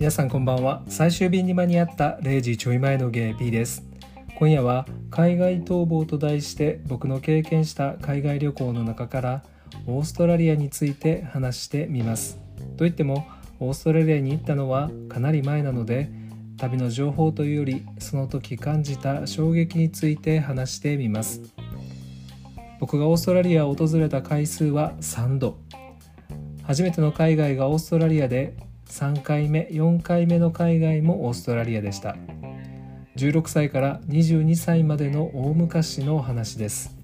皆さんこんばんは。最終便に間に合った0時ちょい前のゲイ P です。今夜は海外逃亡と題して僕の経験した海外旅行の中からオーストラリアについて話してみます。といってもオーストラリアに行ったのはかなり前なので旅の情報というよりその時感じた衝撃について話してみます。僕がオーストラリアを訪れた回数は3度。初めての海外がオーストラリアで3回目4回目の海外もオーストラリアでした。16歳から22歳までの大昔の話です。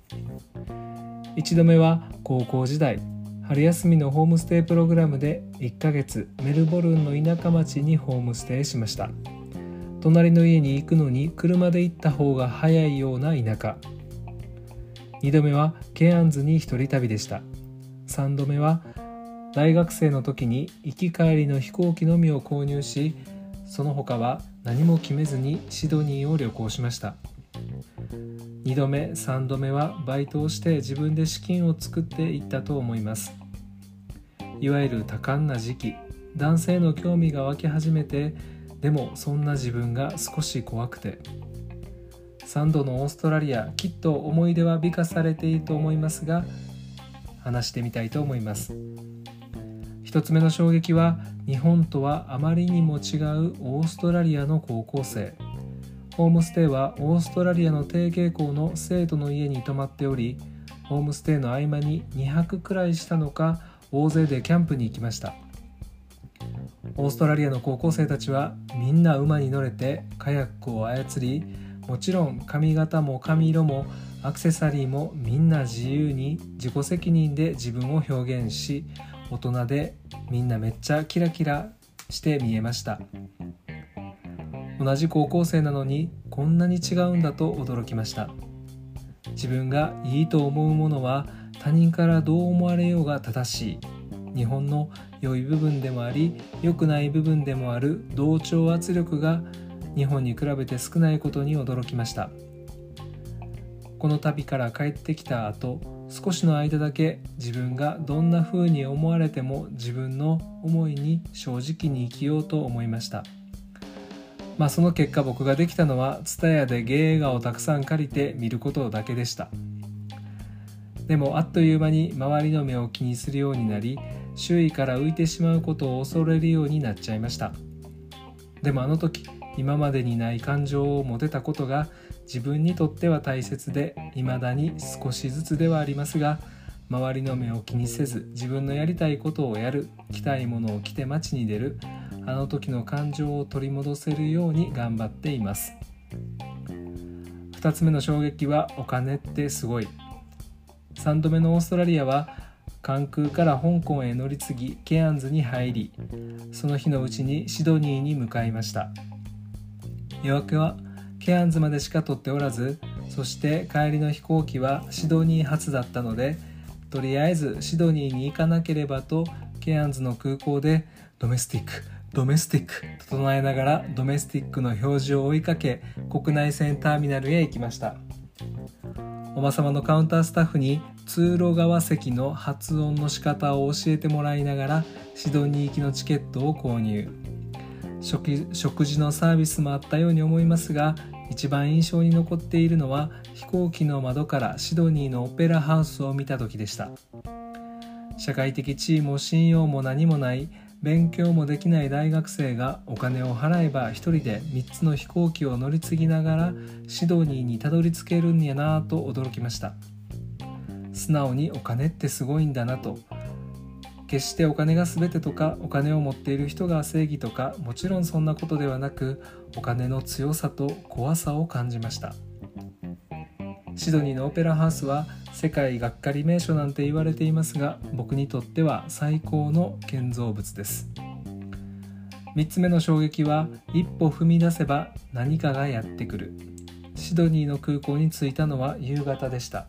1度目は高校時代春休みのホームステイプログラムで1ヶ月メルボルンの田舎町にホームステイしました。隣の家に行くのに車で行った方が早いような田舎。2度目はケアンズに一人旅でした。3度目は大学生の時に行き帰りの飛行機のみを購入しその他は何も決めずにシドニーを旅行しました。2度目3度目はバイトをして自分で資金を作っていったと思います。いわゆる多感な時期男性の興味が湧き始めてでもそんな自分が少し怖くて。3度のオーストラリアきっと思い出は美化されていると思いますが話してみたいと思います。1つ目の衝撃は日本とはあまりにも違うオーストラリアの高校生。ホームステイはオーストラリアの提携校の生徒の家に泊まっておりホームステイの合間に2泊くらいしたのか大勢でキャンプに行きました。オーストラリアの高校生たちはみんな馬に乗れてカヤックを操りもちろん髪型も髪色もアクセサリーもみんな自由に自己責任で自分を表現し大人でみんなめっちゃキラキラして見えました。同じ高校生なのにこんなに違うんだと驚きました。自分がいいと思うものは他人からどう思われようが正しい。日本の良い部分でもあり良くない部分でもある。同調圧力が日本に比べて少ないことに驚きました。この旅から帰ってきた後少しの間だけ自分がどんな風に思われても自分の思いに正直に生きようと思いました。まあその結果僕ができたのは TSUTAYA で芸映画をたくさん借りて見ることだけでした。でもあっという間に周りの目を気にするようになり周囲から浮いてしまうことを恐れるようになっちゃいました。でもあの時今までにない感情を持てたことが自分にとっては大切で未だに少しずつではありますが周りの目を気にせず自分のやりたいことをやる着たいものを着て街に出るあの時の感情を取り戻せるように頑張っています。2つ目の衝撃はお金ってすごい。3度目のオーストラリアは関空から香港へ乗り継ぎケアンズに入りその日のうちにシドニーに向かいました。予約はケアンズまでしか取っておらずそして帰りの飛行機はシドニー発だったのでとりあえずシドニーに行かなければとケアンズの空港で domestic domestic と唱えながら domestic の表示を追いかけ国内線ターミナルへ行きました。おばさまのカウンタースタッフに通路側席の発音の仕方を教えてもらいながらシドニー行きのチケットを購入。食事のサービスもあったように思いますが一番印象に残っているのは飛行機の窓からシドニーのオペラハウスを見た時でした。社会的地位も信用も何もない勉強もできない大学生がお金を払えば一人で3つの飛行機を乗り継ぎながらシドニーにたどり着けるんやなと驚きました。素直にお金ってすごいんだなと決してお金が全てとかお金を持っている人が正義とかもちろんそんなことではなくお金の強さと怖さを感じました。シドニーのオペラハウスは世界がっかり名所なんて言われていますが僕にとっては最高の建造物です。3つ目の衝撃は一歩踏み出せば何かがやってくる。シドニーの空港に着いたのは夕方でした。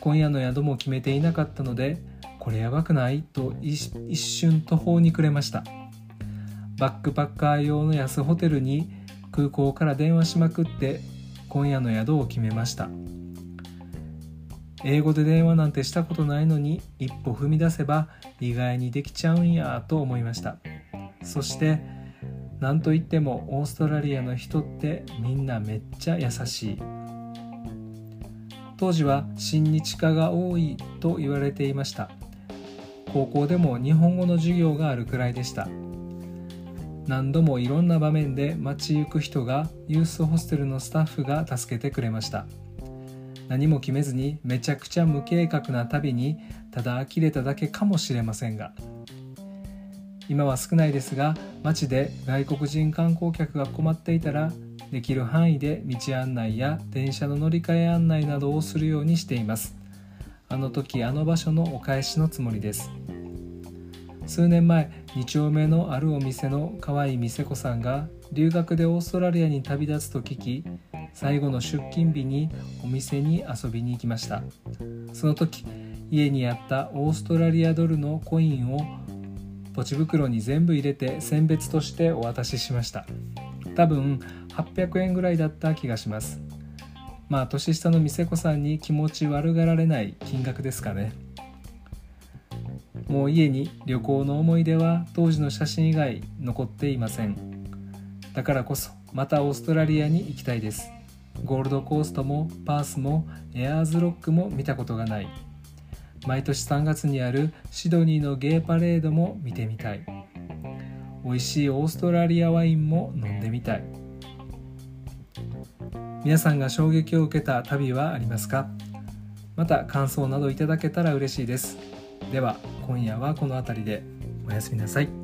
今夜の宿も決めていなかったのでこれやばくない？と一瞬途方に暮れました。バックパッカー用の安ホテルに空港から電話しまくって今夜の宿を決めました。英語で電話なんてしたことないのに一歩踏み出せば意外にできちゃうんやと思いました。そして何といってもオーストラリアの人ってみんなめっちゃ優しい。当時は親日家が多いと言われていました。高校でも日本語の授業があるくらいでした。何度もいろんな場面で街行く人がユースホステルのスタッフが助けてくれました。何も決めずにめちゃくちゃ無計画な旅にただ呆れただけかもしれませんが。今は少ないですが街で外国人観光客が困っていたらできる範囲で道案内や電車の乗り換え案内などをするようにしています。あの時あの場所のお返しのつもりです。数年前2丁目のあるお店の可愛い店子さんが留学でオーストラリアに旅立つと聞き最後の出勤日にお店に遊びに行きました。その時家にあったオーストラリアドルのコインをポチ袋に全部入れて選別としてお渡ししました。多分800円ぐらいだった気がします。まあ年下の店子さんに気持ち悪がられない金額ですかね。もう家に旅行の思い出は当時の写真以外残っていません。だからこそまたオーストラリアに行きたいです。ゴールドコーストもパースもエアーズロックも見たことがない。毎年3月にあるシドニーのゲーパレードも見てみたい。美味しいオーストラリアワインも飲んでみたい。皆さんが衝撃を受けた旅はありますか？また感想などいただけたら嬉しいです。では今夜はこの辺りでおやすみなさい。